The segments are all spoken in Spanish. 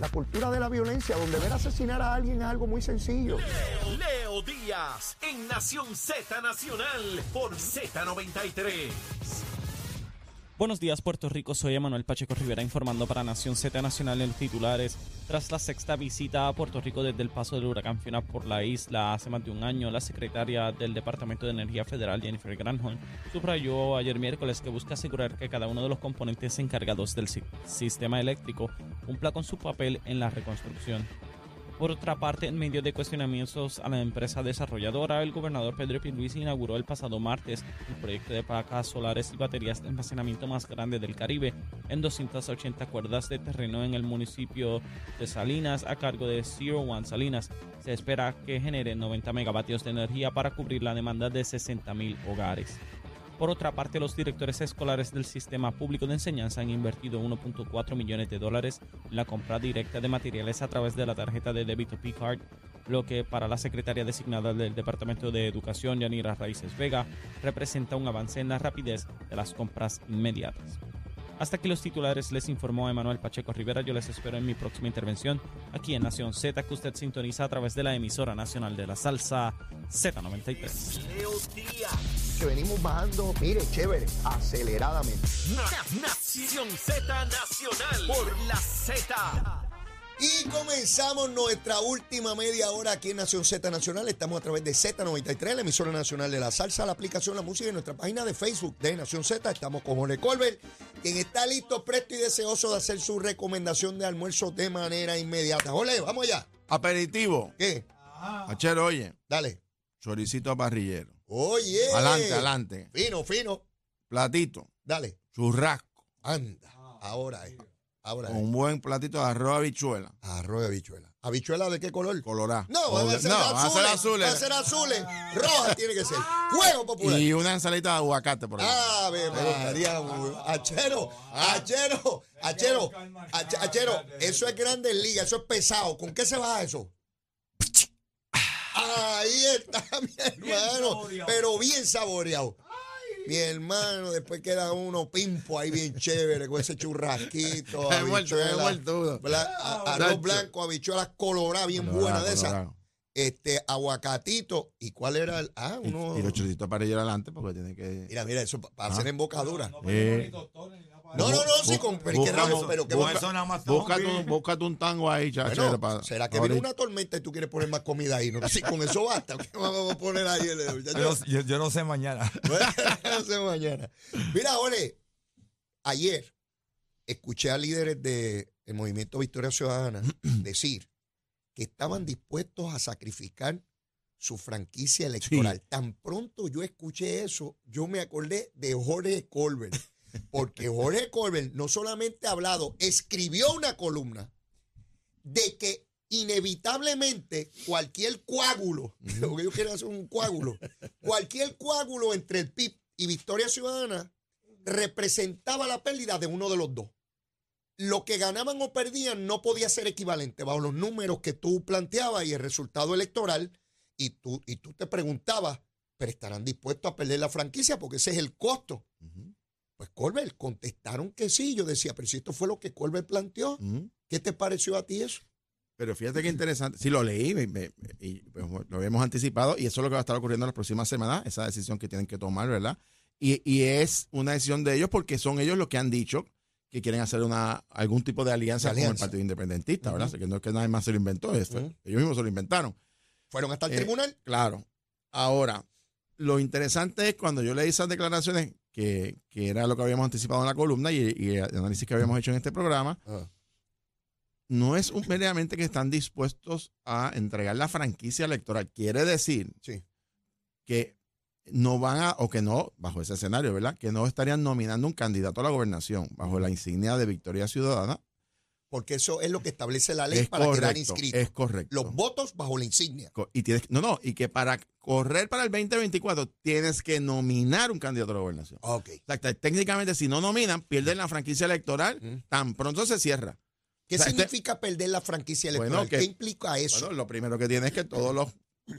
la cultura de la violencia, donde ver asesinar a alguien es algo muy sencillo. Leo, Leo Díaz en Nación Z Nacional por Z93. Buenos días, Puerto Rico. Soy Emanuel Pacheco Rivera informando para Nación Z Nacional en titulares. Tras la sexta visita a Puerto Rico desde el paso del huracán Fiona por la isla hace más de un año, la secretaria del Departamento de Energía Federal, Jennifer Granholm, subrayó ayer miércoles que busca asegurar que cada uno de los componentes encargados del si- sistema eléctrico cumpla con su papel en la reconstrucción. Por otra parte, en medio de cuestionamientos a la empresa desarrolladora, el gobernador Pedro Pierluisi inauguró el pasado martes el proyecto de placas solares y baterías de almacenamiento más grande del Caribe en 280 cuerdas de terreno en el municipio de Salinas a cargo de Zero One Salinas. Se espera que genere 90 megavatios de energía para cubrir la demanda de 60 mil hogares. Por otra parte, los directores escolares del sistema público de enseñanza han invertido 1.4 millones de dólares en la compra directa de materiales a través de la tarjeta de débito P-Card, lo que para la secretaria designada del Departamento de Educación, Yanira Raíces Vega, representa un avance en la rapidez de las compras inmediatas. Hasta aquí los titulares les informó Emanuel Pacheco Rivera. Yo les espero en mi próxima intervención aquí en Nación Z, que usted sintoniza a través de la emisora nacional de la salsa Z93. Que venimos bajando, mire, chévere, aceleradamente. Na- Nación Z Nacional por la Z. Y comenzamos nuestra última media hora aquí en Nación Z Nacional. Estamos a través de Z93, la emisora nacional de la salsa, la aplicación La Música y nuestra página de Facebook de Nación Z. Estamos con Jorge Colbert, quien está listo, presto y deseoso de hacer su recomendación de almuerzo de manera inmediata. Jorge, vamos allá. Aperitivo. ¿Qué? Achero, oye, Dale. choricito a parrillero. Oye. Adelante, adelante. Fino, fino. Platito, Dale. churrasco, Anda. Ahora es. Ahora es. un buen platito de arroz habichuela, Arroz de habichuela. ¿Habichuela de qué color? colorado. No, van a ser no, van a ser azules. azules. Van a ser azules. Roja tiene que ser. Fuego popular. Y una ensalita de aguacate por ahí. Ave María, achero, achero, achero, ach- achero, eso es grandes ligas, eso es pesado. ¿Con qué se baja eso? Ahí está, mi hermano, pero bien saboreado. Mi hermano, después queda uno pimpo ahí bien chévere con ese churrasquito, He muerto, he habichuela, muerto. bla- a- arroz blanco, habichuelas coloradas bien Colorado, buena de esas. Este, aguacatito. ¿Y cuál era el? Ah, uno. y los choricitos a parrillero adelante porque tiene que... Mira, mira, eso pa- para Ah. hacer embocadura. Eh, No, no, no, sí, con, pero busca- raro, pero qué busca- busca- Búscate un, búscate un tango ahí, chacho. Bueno, para- ¿será que viene una tormenta y tú quieres poner más comida ahí? No, si con eso basta, ¿qué vamos a poner ahí? Yo, no- yo- yo no sé mañana. no sé mañana. Mira, Jorge, ayer escuché a líderes del Movimiento Victoria Ciudadana decir que estaban dispuestos a sacrificar su franquicia electoral. Tan pronto yo escuché eso, yo me acordé de Jorge Colbert. Porque Jorge Colbert no solamente ha hablado, escribió una columna de que inevitablemente cualquier coágulo, lo que ellos quieren hacer un coágulo, cualquier coágulo entre el PIB y Victoria Ciudadana representaba la pérdida de uno de los dos. Lo que ganaban o perdían no podía ser equivalente bajo los números que tú planteabas y el resultado electoral. Y tú, y tú te preguntabas, ¿pero estarán dispuestos a perder la franquicia? Porque ese es el costo. Pues Colbert contestaron que sí. Yo decía, pero si esto fue lo que Colbert planteó, ujú. ¿qué te pareció a ti eso? Pero fíjate qué interesante. Sí, lo leí me- me- y pues, lo habíamos anticipado y eso es lo que va a estar ocurriendo en las próximas semanas, esa decisión que tienen que tomar, ¿verdad? Y, y es una decisión de ellos porque son ellos los que han dicho que quieren hacer una algún tipo de alianza, De con el alianza. Partido Independentista, ¿verdad? Que no es que nadie más se lo inventó, es- Ujú. ellos mismos se lo inventaron. Fueron hasta el Eh, tribunal. Claro. Ahora, lo interesante es cuando yo leí esas declaraciones, que, que era lo que habíamos anticipado en la columna y, y el análisis que habíamos hecho en este programa, Ah. no es un- meramente que están dispuestos a entregar la franquicia electoral. Quiere decir Sí. que no van a, o que no, bajo ese escenario, ¿verdad? Que no estarían nominando un candidato a la gobernación bajo la insignia de Victoria Ciudadana. Porque eso es lo que establece la ley Es para quedar correcto, inscrito. es correcto. Los votos bajo la insignia. Y tienes, no, no, y que para correr para el 2024 tienes que nominar un candidato a la gobernación. Ok. O sea, técnicamente, si no nominan, pierden la franquicia electoral, tan pronto se cierra. ¿Qué O sea, este- significa perder la franquicia Bueno, electoral? que- ¿Qué implica eso? Bueno, lo primero que tiene es que todos los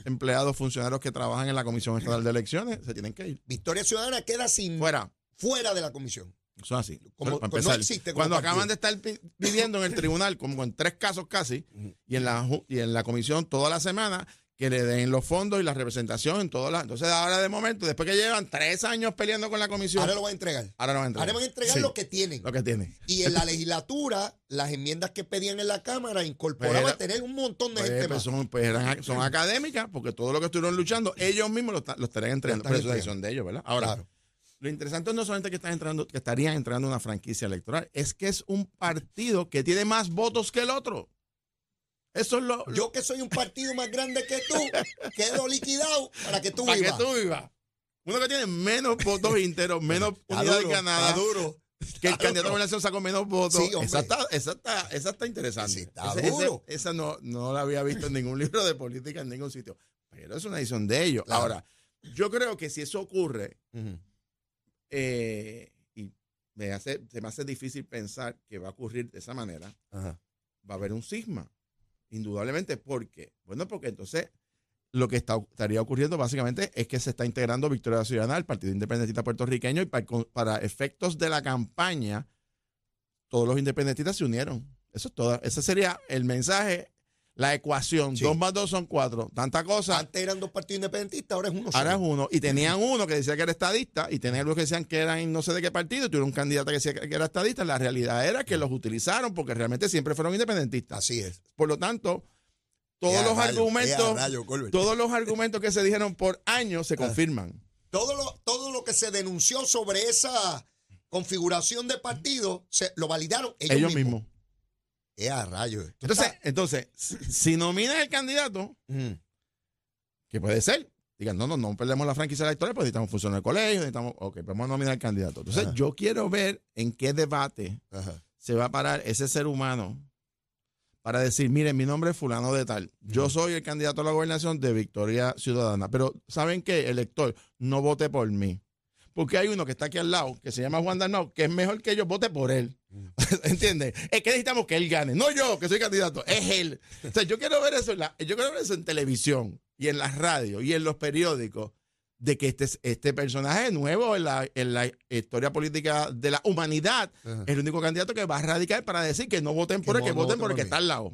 empleados, funcionarios que trabajan en la Comisión Estatal de Elecciones se tienen que ir. Victoria Ciudadana queda sin Fuera. fuera de la comisión. Eso es así. Como- Para no empezar, existe como Cuando partido. acaban de estar pi- pidiendo en el tribunal, como en tres casos casi, y en la y en la comisión toda la semana, que le den los fondos y la representación en todas las. Entonces, ahora de momento, después que llevan tres años peleando con la comisión, Ahora lo van a entregar. ahora no van a entregar. Ahora van a entregar Sí, lo que tienen. lo que tiene. Y en la legislatura, las enmiendas que pedían en la Cámara incorporaban Pues era- tener un montón de Pues, gente pues, más. son, pues, eran- son académicas, porque todo lo que estuvieron luchando, ellos mismos lo, lo estarían entregando. Lo Pero están eso es decisión de ellos, ¿verdad? Ahora, Claro. Lo interesante no solamente que están entrando, que estarían entrando una franquicia electoral, es que es un partido que tiene más votos que el otro. Eso es lo. Yo que soy un partido más grande que tú, quedo liquidado para que tú para que vivas. tú vivas. Uno que tiene menos votos ínteros, menos Está unidad duro, de Canadá, está duro. que el candidato a duro. gobernación sacó menos votos. Sí, esa, está, esa, está, esa está interesante. Sí, está ese- duro. esa no, no la había visto en ningún libro de política en ningún sitio. Pero es una decisión de ellos. Claro. Ahora, yo creo que si eso ocurre. Eh, y me hace, se me hace difícil pensar que va a ocurrir de esa manera, Ajá. va a haber un cisma. Indudablemente. ¿Por qué? Bueno, porque entonces lo que está- estaría ocurriendo básicamente es que se está integrando Victoria Ciudadana al Partido Independentista Puertorriqueño y para, para efectos de la campaña, todos los independentistas se unieron. Eso es todo. Ese sería el mensaje, la ecuación. Sí. Dos más dos son cuatro. Tanta cosa. Antes eran dos partidos independentistas, ahora es uno Ahora es uno. Y tenían uno que decía que era estadista y tenían los que decían que eran no sé de qué partido. y Tuvieron un candidato que decía que era estadista. La realidad era que los utilizaron porque realmente siempre fueron independentistas. Así es. Por lo tanto, todos los rayo, argumentos, rayo, todos los argumentos que se dijeron por años se Ah. confirman. Todo lo, todo lo que se denunció sobre esa configuración de partido, se, lo validaron ellos, Ellos mismos. mismos. Eh, a rayo. Esto Entonces, entonces, si nominan el candidato, que puede ser, digan, no, no, no perdemos la franquicia electoral, pues necesitamos funcionar el colegio, necesitamos, ok, vamos a nominar al candidato. Entonces, Ajá. yo quiero ver en qué debate Ajá. se va a parar ese ser humano para decir, miren, mi nombre es fulano de tal. Yo soy el candidato a la gobernación de Victoria Ciudadana. Pero, ¿saben qué? Elector, no vote por mí. Porque hay uno que está aquí al lado, que se llama Juan Dalmau, que es mejor que yo vote por él. ¿Entiendes? Es que necesitamos que él gane. No yo, que soy candidato, es él. O sea, yo quiero ver eso en la, yo quiero ver eso en televisión y en las radios y en los periódicos de que este, este personaje nuevo en la, en la historia política de la humanidad Ajá. es el único candidato que va a radicar para decir que no voten por Que el que no- voten por el que está al lado.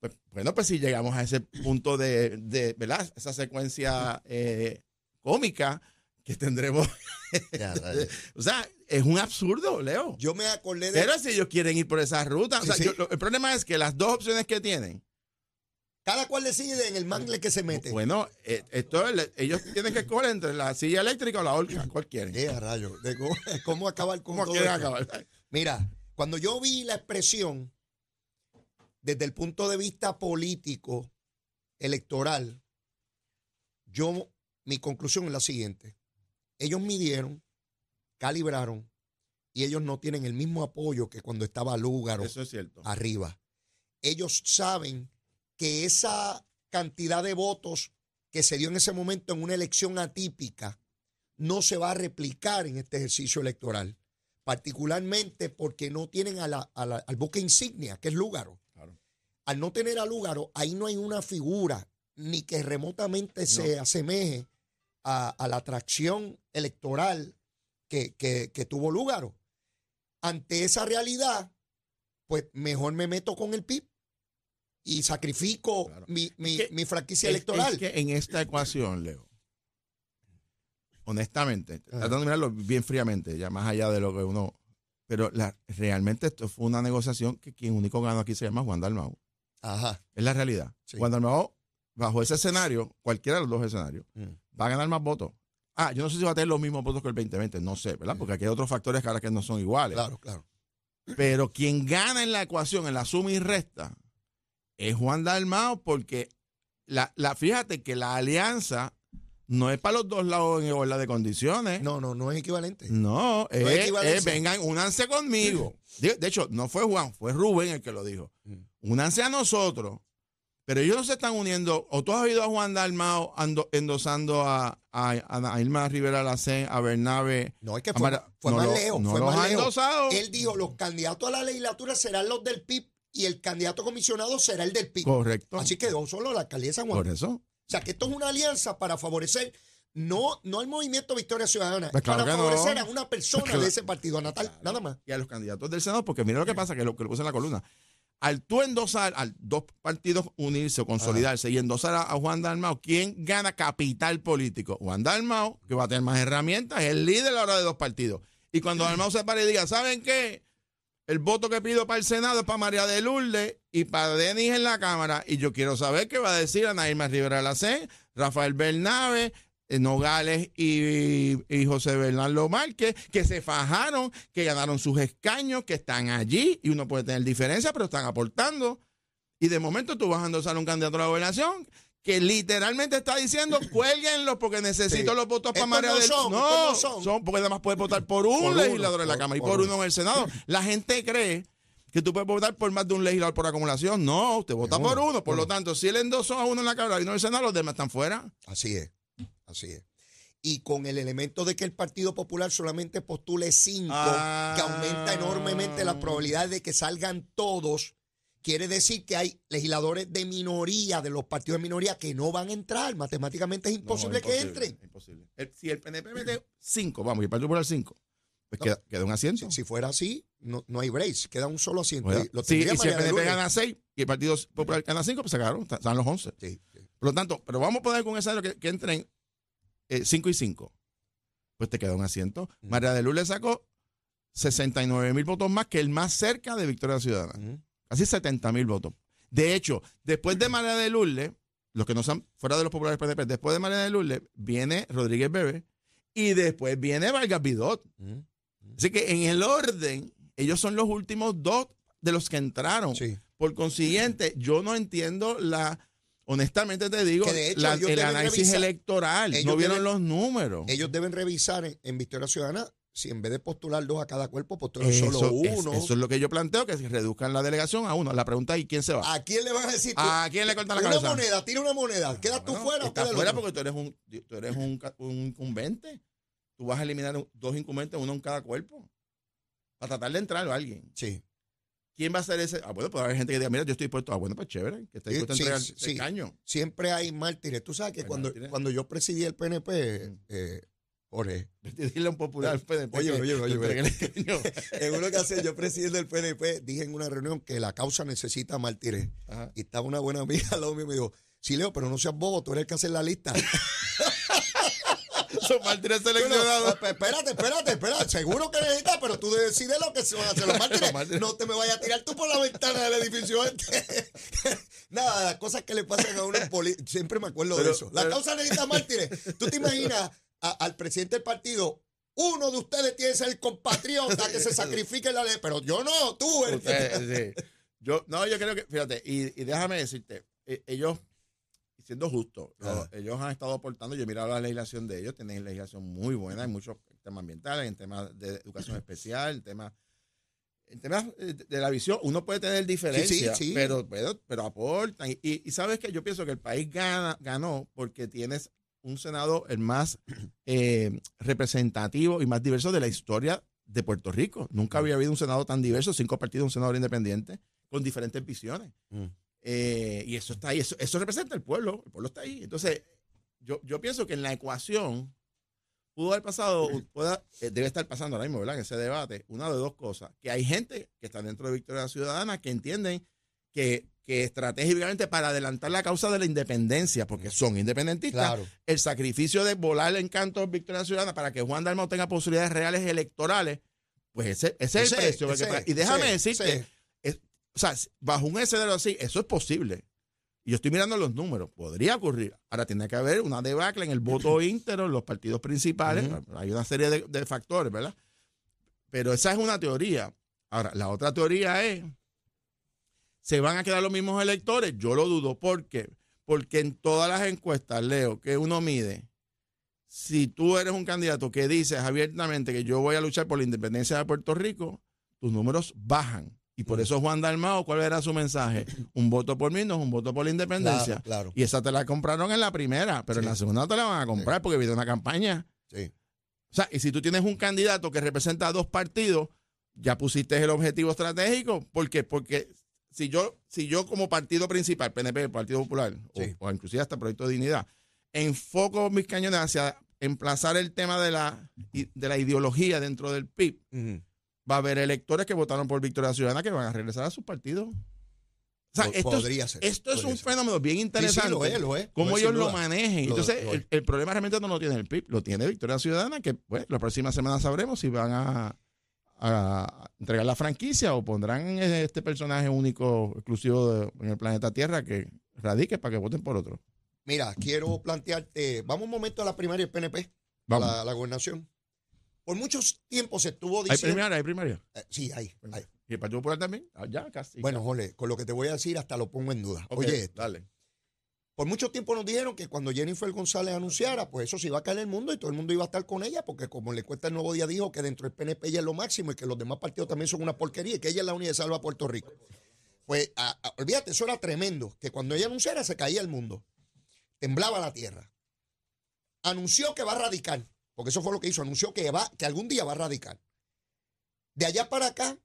Pues, bueno, pues si llegamos a ese punto de, de ¿verdad? Esa secuencia eh, cómica que tendremos. Ya, o sea, es un absurdo, Leo. Yo me acordé de. Pero si ellos quieren ir por esa ruta, o Sí, sea, sí. yo- lo- el problema es que las dos opciones que tienen, Cada cual decide en el mangle que se mete. bueno, eh, esto es- ellos tienen que escoger entre la silla eléctrica o la horca, ¿cuál quieren? Eh, a rayo. De cómo, cómo acabar con ¿Cómo todo esto. acabar? Mira, cuando yo vi la expresión desde el punto de vista político, electoral, yo, mi conclusión es la siguiente. Ellos midieron, calibraron, y ellos no tienen el mismo apoyo que cuando estaba Lúgaro Eso es cierto. arriba. Ellos saben que esa cantidad de votos que se dio en ese momento en una elección atípica no se va a replicar en este ejercicio electoral, particularmente porque no tienen a la- a la- al buque insignia, que es Lúgaro. Claro. Al no tener a Lúgaro, ahí no hay una figura ni que remotamente se asemeje a, a la atracción electoral que, que- que tuvo Lúgaro. Ante esa realidad, pues mejor me meto con el PIB y sacrifico Claro. mi, mi- Es que- mi franquicia Es- electoral. Es que en esta ecuación, Leo, honestamente, Ajá. tratando de mirarlo bien fríamente, ya más allá de lo que uno. Pero la- realmente esto fue una negociación que quien único ganó aquí se llama Juan Dalmau. Ajá. Es la realidad. Sí. Juan Dalmau, bajo ese escenario, cualquiera de los dos escenarios, Mm. Va a ganar más votos. Ah, yo no sé si va a tener los mismos votos que el 2020, no sé, ¿verdad? Porque aquí hay otros factores que ahora que no son iguales. Claro, claro. Pero quien gana en la ecuación, en la suma y resta, es Juan Dalmao, porque la, la, fíjate que la alianza no es para los dos lados en igualdad de condiciones. No, no, no es equivalente. No, es, es, vengan, únanse conmigo. De, de hecho, no fue Juan, fue Rubén el que lo dijo. Mm. Únanse a nosotros. Pero ellos no se están uniendo. O tú has oído a Juan Dalmao ando- endosando a, a, a Irma Rivera Lacén, a Bernabe. No, es que fue, Mara- fue no más lo- lejos. no fue los más lejos. endosado. Él dijo, los candidatos a la legislatura serán los del PIB y el candidato comisionado será el del PIB. Correcto. Así quedó solo la alcaldía de San Juan. Por eso. O sea, que esto es una alianza para favorecer no, no al movimiento Victoria Ciudadana, Pues claro para no. favorecer a una persona Pues de ese partido, a Natal, nada más. y a los candidatos del Senado, porque mira lo que pasa, que lo que lo puse en la columna. Al tú endosar, al dos partidos unirse o consolidarse y endosar a, a Juan Dalmao, ¿quién gana capital político? Juan Dalmao, que va a tener más herramientas, es el líder ahora de dos partidos. Y cuando Dalmao se pare y diga, ¿saben qué? El voto que pido para el Senado es para María de Lourdes y para Denis en la Cámara. Y yo quiero saber qué va a decir Ana Irma Rivera Lacén, Rafael Bernabe, Nogales y, y José Bernardo Márquez, que se fajaron, que ganaron sus escaños, que están allí, y uno puede tener diferencias, pero están aportando. Y de momento tú vas a endosar a un candidato a la gobernación que literalmente está diciendo, cuélguenlo porque necesito Sí. los votos para María no del son, No, son. son. porque además puedes votar por un Por uno, legislador en la por- Cámara y por por uno. uno en el Senado. La gente cree que tú puedes votar por más de un legislador por acumulación. No, usted vota Uno, por uno. Por lo uno. tanto, si él endosó a uno en la Cámara y no en el Senado, los demás están fuera. Así es, así es. Y con el elemento de que el Partido Popular solamente postule cinco, Ah. que aumenta enormemente la probabilidad de que salgan todos, quiere decir que hay legisladores de minoría, de los partidos de minoría, que no van a entrar. Matemáticamente es imposible, No, que entren. Imposible. El- si el PNP mete cinco, vamos, y el Partido Popular cinco, pues queda, queda un asiento. Si, si fuera así, no, no hay brace, queda un solo asiento. Oiga, Y lo sí, tendría y si el PNP gana seis y el Partido Popular gana cinco, pues se acabaron, están los once. Sí, sí. Por lo tanto, pero vamos a poner con ese que, que entren 5 y 5. Pues te queda un asiento. María de Lourdes sacó 69 mil votos más que el más cerca de Victoria Ciudadana. Ujú. Casi 70 mil votos. De hecho, después de María de Lourdes, los que no están fuera de los populares PNP, después de María de Lourdes, viene Rodríguez Bebe y después viene Vargas Vidot. Así que en el orden, ellos son los últimos dos de los que entraron. Sí. Por consiguiente, yo no entiendo la. Honestamente te digo, Que de hecho la- ellos el análisis revisar- electoral. No vieron deben- los números. Ellos deben revisar en, en Victoria Ciudadana si en vez de postular dos a cada cuerpo, postulan Eso, solo es- uno. eso es lo que yo planteo, que se reduzcan la delegación a uno. La pregunta es: ¿y quién se va? ¿A quién le vas a decir? ¿A quién le cortan la una cabeza? moneda, tira una moneda. ¿Quedas tú fuera o estás queda el fuera porque tú eres un, tú eres un, un incumbente. Tú vas a eliminar dos incumbentes, uno en cada cuerpo. Para tratar de entrar a alguien. Sí. ¿Quién va a ser ese? Ah, bueno, puede haber gente que diga, mira, yo estoy dispuesto. Ah, bueno, pues chévere. Que esté Sí, dispuesto a sí, entregar sí, sí. caño. Siempre hay mártires. Tú sabes que Hay cuando, cuando yo presidí el PNP, Mm. eh, Jorge, Dile a un popular PNP Oye, oye, oye, caño. en una ocasión yo presidí el PNP, dije en una reunión que la causa necesita mártires. Ajá. Y estaba una buena amiga al lado mío y me dijo, sí, Leo, pero no seas bobo, tú eres el que hace la lista. Son mártires Yo no, seleccionados. "Esp- espérate, espérate, espérate. Seguro que necesitas, pero tú decides lo que se van a hacer los mártires. No te me vayas a tirar tú por la ventana del edificio este. Nada, las cosas que le pasan a uno en política. Siempre me acuerdo de eso. La pero- causa necesita mártires. Tú te imaginas a- al presidente del partido. Uno de ustedes tiene que ser el compatriota que se sacrifique en la ley, pero yo no, tú. Usted, sí. Yo, no, yo creo que, fíjate, y, y déjame decirte, eh, siendo los- Ajá. ellos han estado aportando, yo he mirado la legislación de ellos, tienen legislación muy buena en muchos temas ambientales, en temas de educación especial, en temas, en temas eh, de la visión, uno puede tener diferencias, sí. Pero, pero, pero aportan. Y, y- y sabes que yo pienso que el país gana, ganó porque tienes un Senado el más eh, representativo y más diverso de la historia de Puerto Rico. Nunca había habido un Senado tan diverso, cinco partidos, un senador independiente, con diferentes visiones. Mm. Eh, y eso está ahí, eso, eso representa el pueblo, el pueblo está ahí. Entonces, yo, yo pienso que en la ecuación pudo haber pasado, pueda- eh, debe estar pasando ahora mismo, ¿verdad? En ese debate, una de dos cosas. Que hay gente que está dentro de Victoria Ciudadana que entienden que, que estratégicamente para adelantar la causa de la independencia, porque son independentistas, Claro. el sacrificio de volar el encanto de Victoria Ciudadana para que Juan Dalmau tenga posibilidades reales electorales, pues ese, ese es el precio. que y déjame decirte, sea, bajo un escenario así, eso es posible. Y yo estoy mirando los números, podría ocurrir. Ahora tiene que haber una debacle en el voto íntero, en los partidos principales. Hay una serie de, de factores, ¿verdad? Pero esa es una teoría. Ahora, la otra teoría es, ¿se van a quedar los mismos electores? Yo lo dudo. ¿Por qué? Porque en todas las encuestas, Leo, que uno mide, si tú eres un candidato que dices abiertamente que yo voy a luchar por la independencia de Puerto Rico, tus números bajan. Y por eso Juan Dalmao, ¿cuál era su mensaje? Un voto por mí no es un voto por la independencia. Claro, claro. Y esa te la compraron en la primera, pero en la segunda no te la van a comprar porque viene una campaña. Sí. O sea, y si tú tienes un candidato que representa a dos partidos, ya pusiste el objetivo estratégico. ¿Por qué? Porque si yo, si yo como partido principal, PNP, Partido Popular, o- Sí. o, inclusive hasta Proyecto de Dignidad, enfoco mis cañones hacia emplazar el tema de la, de la ideología dentro del PIB, va a haber electores que votaron por Victoria Ciudadana que van a regresar a sus partidos. O sea, esto, podría es, ser, esto es podría un ser. fenómeno bien Sí, sí, interesante. lo es, lo es. Cómo ellos lo manejen. Lo- Entonces, lo el, problema realmente no lo tiene el PIB, lo tiene Victoria Ciudadana, que pues, la próxima semana sabremos si van a, a entregar la franquicia o pondrán este personaje único, exclusivo de- en el planeta Tierra que radique para que voten por otro. Mira, quiero plantearte, vamos un momento a la primaria del PNP, Vamos. La, la gobernación. Por muchos tiempos se estuvo ¿Hay diciendo... primaria? ¿Hay primaria? Eh, sí, hay, hay. ¿Y el Partido Popular también? Ah, ya, casi. Bueno, Jole, con lo que te voy a decir hasta lo pongo en duda. Oye, esto, dale. por mucho tiempo nos dijeron que cuando Jennifer González anunciara, pues eso se iba a caer en el mundo y todo el mundo iba a estar con ella, porque como le cuesta el nuevo día dijo que dentro del PNP ella es lo máximo y que los demás partidos también son una porquería y que ella es la única que salva a Puerto Rico. Pues a- a- olvídate, eso era tremendo, que cuando ella anunciara se caía el mundo, temblaba la tierra. Anunció que va a radicar, porque eso fue lo que hizo, anunció que, va, que algún día va a radicar. De allá para acá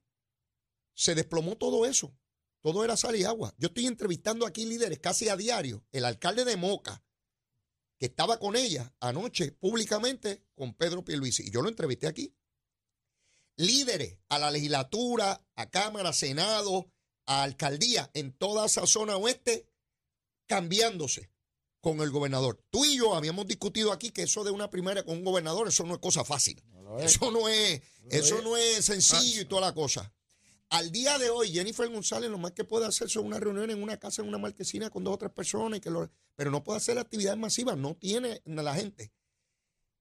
se desplomó todo eso. Todo era sal y agua. Yo estoy entrevistando aquí líderes casi a diario. El alcalde de Moca, que estaba con ella anoche públicamente con Pedro Pierluisi. Y yo lo entrevisté aquí. Líderes a la legislatura, a Cámara, Senado, a alcaldía en toda esa zona oeste, cambiándose con el gobernador. Tú y yo habíamos discutido aquí que eso de una primaria con un gobernador, eso no es cosa fácil. Eso no es, eso no es sencillo y toda la cosa. Al día de hoy, Jennifer González lo más que puede hacer son una reunión en una casa, en una marquesina con dos o tres personas, y que lo- pero no puede hacer actividades masivas, no tiene la gente.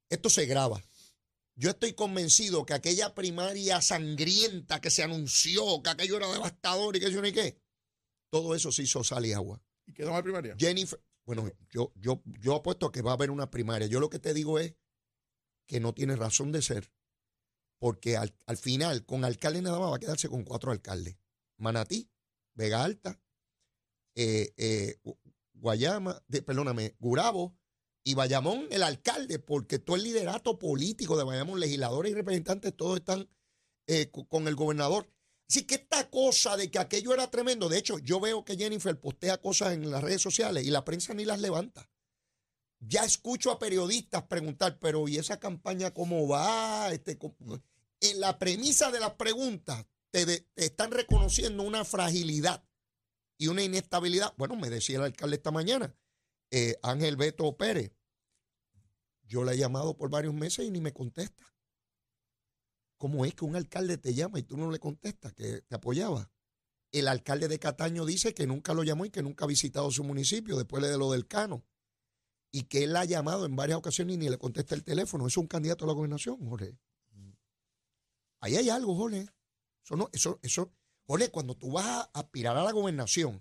Esto se graba. Yo estoy convencido que aquella primaria sangrienta que se anunció, que aquello era devastador y que yo ni qué, todo eso se hizo sal y agua. ¿Y quedó mal primaria? Jennifer, bueno, yo, yo, yo apuesto a que va a haber una primaria. Yo lo que te digo es que no tiene razón de ser, porque al, al final, con alcalde nada más va a quedarse con cuatro alcaldes. Manatí, Vega Alta, eh, eh, Gu- Guayama, de- perdóname, Gurabo y Bayamón, el alcalde, porque todo el liderato político de Bayamón, legisladores y representantes, todos están eh, co- con el gobernador. Así que esta cosa de que aquello era tremendo, de hecho, yo veo que Jennifer postea cosas en las redes sociales y la prensa ni las levanta. Ya escucho a periodistas preguntar, pero ¿y esa campaña cómo va? Este, En la premisa de las preguntas te están reconociendo una fragilidad y una inestabilidad. Bueno, me decía el alcalde esta mañana, eh, Ángel Beto Pérez. Yo le he llamado por varios meses y ni me contesta. ¿Cómo es que un alcalde te llama y tú no le contestas que te apoyaba? El alcalde de Cataño dice que nunca lo llamó y que nunca ha visitado su municipio después de lo del Cano. Y que él la ha llamado en varias ocasiones y ni le contesta el teléfono. Es un candidato a la gobernación, Jorge. Ahí hay algo, Jorge. Eso no, eso, eso, Jorge, cuando tú vas a aspirar a la gobernación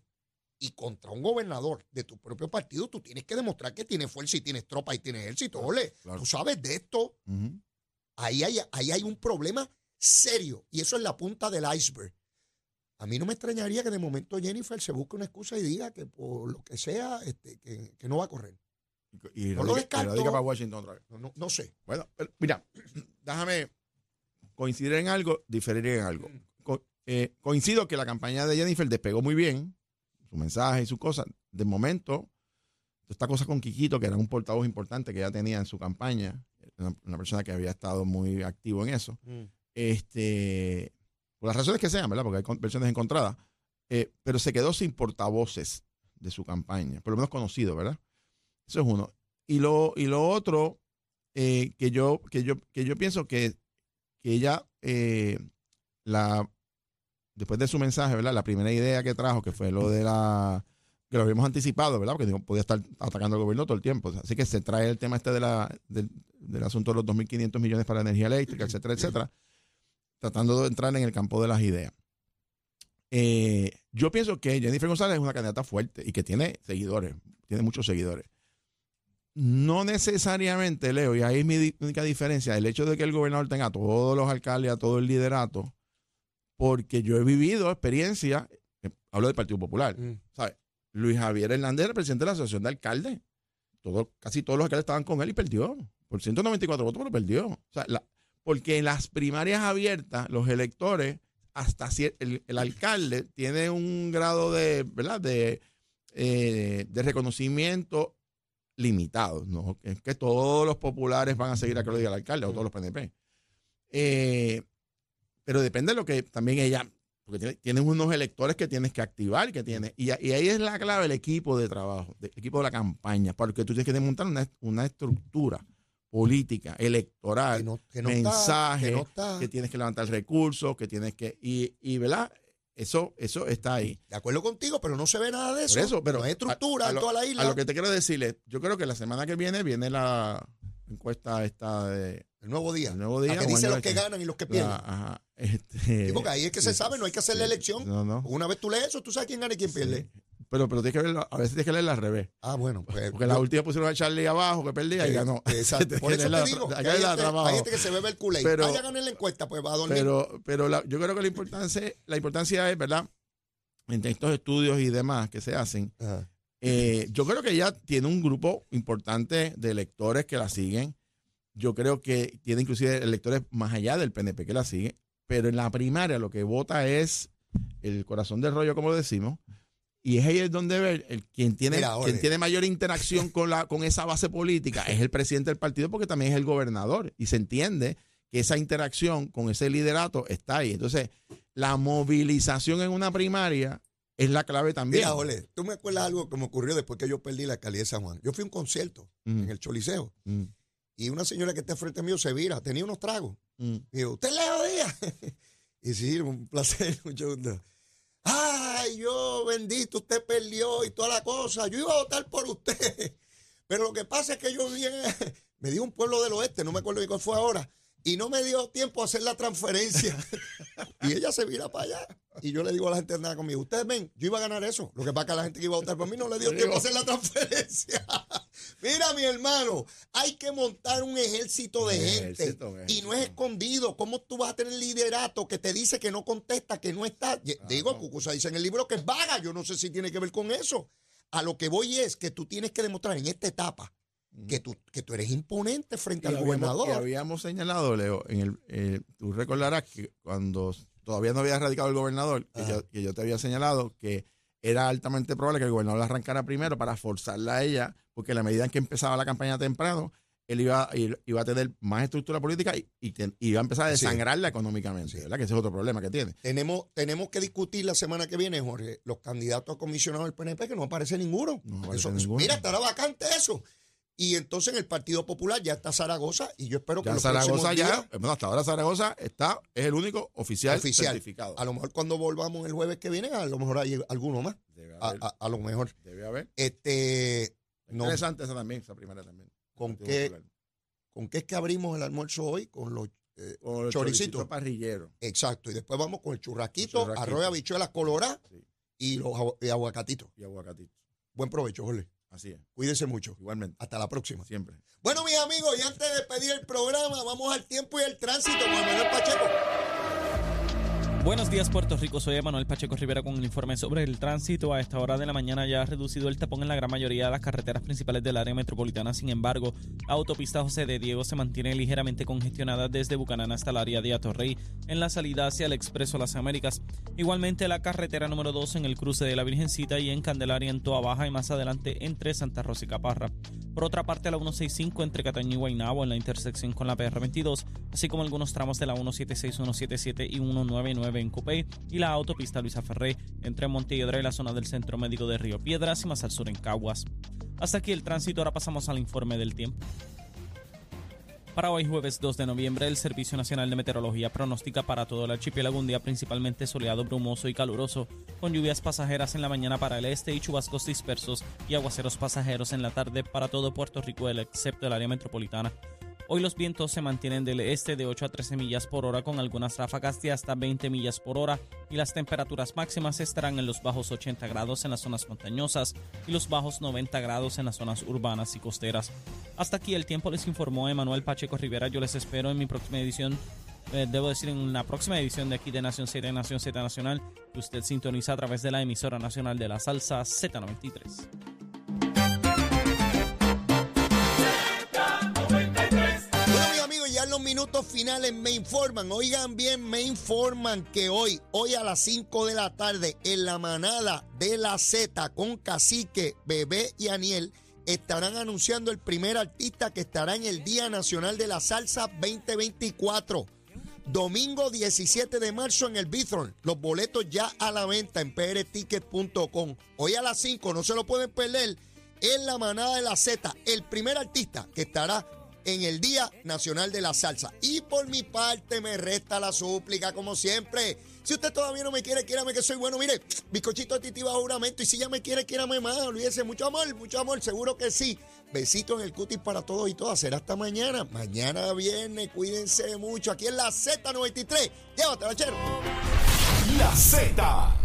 y contra un gobernador de tu propio partido, tú tienes que demostrar que tienes fuerza y tienes tropa y tienes ejército, Jorge. claro. Tú sabes de esto. Ahí hay, ahí hay un problema serio y eso es la punta del iceberg. A mí no me extrañaría que de momento Jennifer se busque una excusa y diga que por lo que sea, este, que, que no va a correr. Y, y No lo descarto. para Washington otra vez. No, no, no sé. Bueno, mira, déjame coincidir en algo, diferir en algo. Co- eh, coincido que la campaña de Jennifer despegó muy bien, su mensaje y su cosa. De momento, esta cosa con Quiquito, que era un portavoz importante que ella tenía en su campaña, una, una persona que había estado muy activo en eso, este, por las razones que sean, ¿verdad? Porque hay versiones encontradas, eh, pero se quedó sin portavoces de su campaña, por lo menos conocido, ¿verdad? Eso es uno. Y lo, y lo otro, eh, que, yo, que, yo, que yo pienso que, que ella, eh, la, después de su mensaje, ¿verdad? La primera idea que trajo, que fue lo de la, que lo habíamos anticipado, ¿verdad? Porque podía estar atacando al gobierno todo el tiempo. Así que se trae el tema este de la, del, del asunto de los 2.500 millones para energía eléctrica, etcétera, etcétera, tratando de entrar en el campo de las ideas. Eh, yo pienso que Jennifer González es una candidata fuerte y que tiene seguidores, tiene muchos seguidores. No necesariamente, Leo, y ahí es mi única diferencia, el hecho de que el gobernador tenga a todos los alcaldes, a todo el liderato, porque yo he vivido experiencia, eh, hablo del Partido Popular, ¿sabes? Luis Javier Hernández era presidente de la Asociación de Alcaldes. Todo, casi todos los alcaldes estaban con él y perdió. Por 194 votos, pero perdió. O sea, porque en las primarias abiertas, los electores, hasta el, el alcalde tiene un grado de, ¿verdad? De, eh, de reconocimiento limitados, ¿no? Es que todos los populares van a seguir a que lo diga el alcalde o todos los PNP. Eh, pero depende de lo que también ella, porque tiene- tienes unos electores que tienes que activar, que tienes, y, y ahí es la clave el equipo de trabajo, el equipo de la campaña, porque tú tienes que montar una, una estructura política, electoral, Que no, que no mensaje, está, que no está. que tienes que levantar recursos, que tienes que, y, y ¿verdad? Eso, eso está ahí. De acuerdo contigo, pero no se ve nada de eso. Por eso, pero no hay estructura a- a en toda la isla. A lo que te quiero decirle, yo creo que la semana que viene viene la encuesta esta de el nuevo día. el nuevo La día. que o dice los que ganan y los que la- pierden. ajá, este, Sí, porque ahí es que se sabe, no hay que hacer la elección. No, no. Una vez tú lees eso, tú sabes quién gana y quién pierde. Pero, pero tienes que verlo, a veces tienes que leerla al revés. Ah, bueno. Pues, Porque la última pusieron a Charlie abajo que perdía y eh, ganó. Exacto. Tienes Por que eso te digo. hay que que gente, que se bebe el culé. Pero- Ah, ya gané la encuesta, pues va a dormir. Pero, pero la- yo creo que la importancia, la importancia es, ¿verdad? Entre estos estudios y demás que se hacen, Ajá. Eh, yo creo que ella tiene un grupo importante de electores que la siguen. Yo creo que tiene inclusive electores más allá del PNP que la siguen. Pero en la primaria lo que vota es el corazón del rollo, como lo decimos. Y es ahí es donde ver el, quien, tiene, Mira, quien tiene mayor interacción con, la, con esa base política es el presidente del partido porque también es el gobernador. Y se entiende que esa interacción con ese liderato está ahí. Entonces, la movilización en una primaria es la clave también. Mira, Ole, tú me acuerdas algo que me ocurrió después que yo perdí la alcaldía de San Juan. Yo fui a un concierto Mm, en el Choliseo mm, y una señora que está frente mío se vira, tenía unos tragos. mm. Y digo, ¿usted Leo Díaz? y sí, un placer, mucho gusto. Ay, yo bendito, usted perdió y toda la cosa. Yo iba a votar por usted. Pero lo que pasa es que yo vi, me dio un pueblo del oeste, no me acuerdo ni cuál fue ahora, y no me dio tiempo a hacer la transferencia. y ella se vira para allá. Y yo le digo a la gente nada conmigo, ustedes ven, yo iba a ganar eso. Lo que pasa es que a la gente que iba a votar por mí no le dio tiempo a hacer la transferencia. Mira, mi hermano, hay que montar un ejército de Un gente. ejército, Y no es escondido. ¿Cómo tú vas a tener liderato que te dice que no contesta, que no está? Ye- Digo, Cucusa dice en el libro que es vaga. Yo no sé si tiene que ver con eso. A lo que voy es que tú tienes que demostrar en esta etapa que tú, que tú eres imponente frente Y al habíamos, gobernador. y habíamos señalado, Leo, en el, eh, tú recordarás que cuando todavía no había radicado el gobernador, que yo, que yo te había señalado que era altamente probable que el gobernador la arrancara primero para forzarla a ella, porque a la medida en que empezaba la campaña temprano, él iba, iba a tener más estructura política y, y ten- y iba a empezar a desangrarla económicamente, ¿verdad? Que ese es otro problema que tiene. Tenemos, tenemos que discutir la semana que viene, Jorge, los candidatos a comisionados del PNP, que no aparece ninguno. No aparece eso- ninguno. mira, estará vacante eso. Y entonces en el Partido Popular ya está Zaragoza y yo espero que Ya los Zaragoza próximos ya, días, bueno, hasta ahora Zaragoza está, es el único oficial, Oficial. certificado. a lo mejor cuando volvamos el jueves que viene, a lo mejor hay alguno más. Debe A, haber, a- a lo mejor. debe haber. Este, no, Interesante esa también, esa primaria también. ¿con qué, Popular. ¿con qué es que abrimos el almuerzo hoy? Con los eh, choricitos. choricitos parrilleros. Exacto. Y después vamos con el churraquito, El churraquito. arroz y habichuelas coloradas Sí. y los agu- y aguacatitos. y aguacatitos. Buen provecho, Jorge. Así es, Cuídense mucho. igualmente, Hasta la próxima. siempre. Bueno, mis amigos, y antes de despedir el programa, vamos al tiempo y el tránsito con Manuel Pacheco. Buenos días Puerto Rico, soy Emanuel Pacheco Rivera con el informe sobre el tránsito. A esta hora de la mañana ya ha reducido el tapón en la gran mayoría de las carreteras principales del área metropolitana. Sin embargo, autopista José de Diego se mantiene ligeramente congestionada desde Bucanán hasta el área de Atorrey en la salida hacia el Expreso Las Américas. Igualmente la carretera número 2 en el cruce de la Virgencita y en Candelaria en Toa Baja y más adelante entre Santa Rosa y Caparra. Por otra parte, la 165 entre Cataño y Guaynabo en la intersección con la PR22, así como algunos tramos de la 176, 177 y 199 en Cupey y la autopista Luisa Ferré entre Montelledra y la zona del Centro Médico de Río Piedras y más al sur en Caguas. Hasta aquí el tránsito, ahora pasamos al informe del tiempo. Para hoy jueves 2 de noviembre, el Servicio Nacional de Meteorología pronostica para todo el archipiélago un día principalmente soleado, brumoso y caluroso, con lluvias pasajeras en la mañana para el este y chubascos dispersos y aguaceros pasajeros en la tarde para todo Puerto Rico, excepto el área metropolitana. Hoy los vientos se mantienen del este de 8 a 13 millas por hora con algunas ráfagas de hasta 20 millas por hora y las temperaturas máximas estarán en los bajos 80 grados en las zonas montañosas y los bajos 90 grados en las zonas urbanas y costeras. Hasta aquí el tiempo les informó Emanuel Pacheco Rivera. Yo les espero en mi próxima edición. eh, debo decir, en una próxima edición de aquí de Nación Z Nación Z Nacional, que usted sintoniza a través de la emisora nacional de la salsa Z93. Minutos finales me informan, oigan bien, me informan que hoy, hoy a las 5 de la tarde, en la manada de la Z con Cacique, Bebé y Aniel, estarán anunciando el primer artista que estará en el Día Nacional de la Salsa 2024. Domingo 17 de marzo en el Bithorn. Los boletos ya a la venta en prticket.com. Hoy a las 5, no se lo pueden perder. En la manada de la Z, el primer artista que estará en el Día Nacional de la Salsa. Y por mi parte me resta la súplica, como siempre. Si usted todavía no me quiere, quiérame que soy bueno. Mire, bizcochito de titi bajo juramento. Y si ya me quiere, quiérame más. Olvídese, mucho amor, mucho amor, seguro que sí. Besito en el cutis para todos y todas. Será hasta mañana. Mañana viernes, cuídense mucho. Aquí en la Z93. Llévatela, chero. La Z